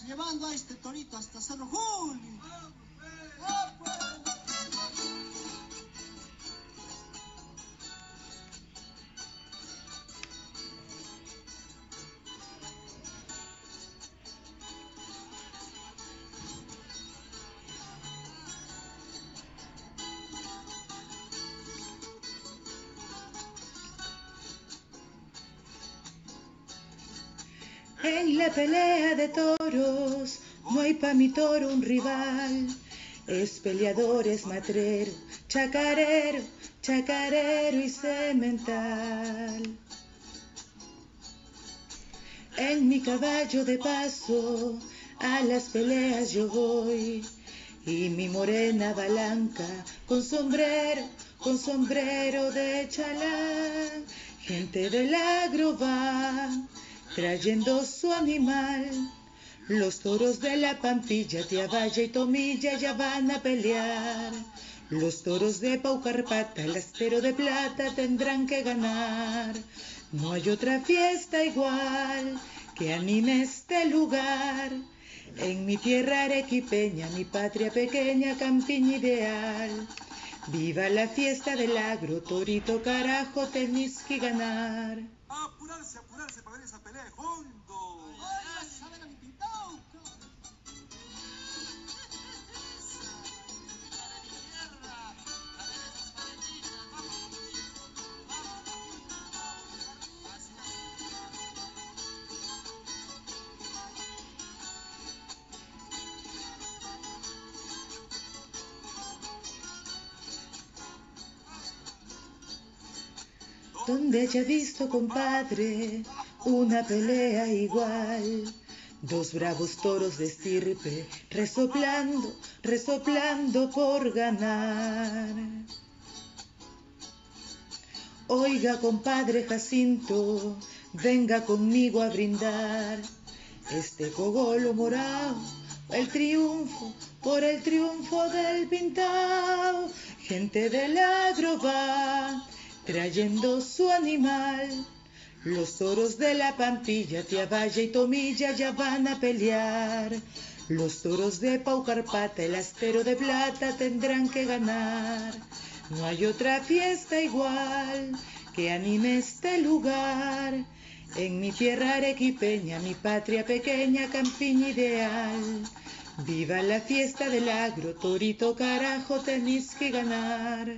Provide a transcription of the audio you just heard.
llevando a este torito hasta Cerro Julio. En la pelea de toros no hay pa' mi toro un rival. Es peleador, es matrero, chacarero, chacarero y cemental. En mi caballo de paso a las peleas yo voy. Y mi morena balanca con sombrero, con sombrero de chalán. Gente del agro va trayendo su animal. Los toros de la Pampilla, Tiabaya y Tomilla ya van a pelear. Los toros de Paucarpata, el astero de plata tendrán que ganar. No hay otra fiesta igual que anime este lugar. En mi tierra arequipeña, mi patria pequeña, campiña ideal. Viva la fiesta del agro, torito carajo, tenéis que ganar. pelea Donde haya visto, compadre, una pelea igual. Dos bravos toros de estirpe, resoplando, resoplando por ganar. Oiga, compadre Jacinto, venga conmigo a brindar este cogolo morado, el triunfo, por el triunfo del pintao. Gente del agro va trayendo su animal. Los toros de la Pampilla, Tiabaya y Tomilla ya van a pelear. Los toros de Paucarpata, el astero de plata tendrán que ganar. No hay otra fiesta igual que anime este lugar. En mi tierra arequipeña, mi patria pequeña, campiña ideal. Viva la fiesta del agro, torito carajo, tenéis que ganar.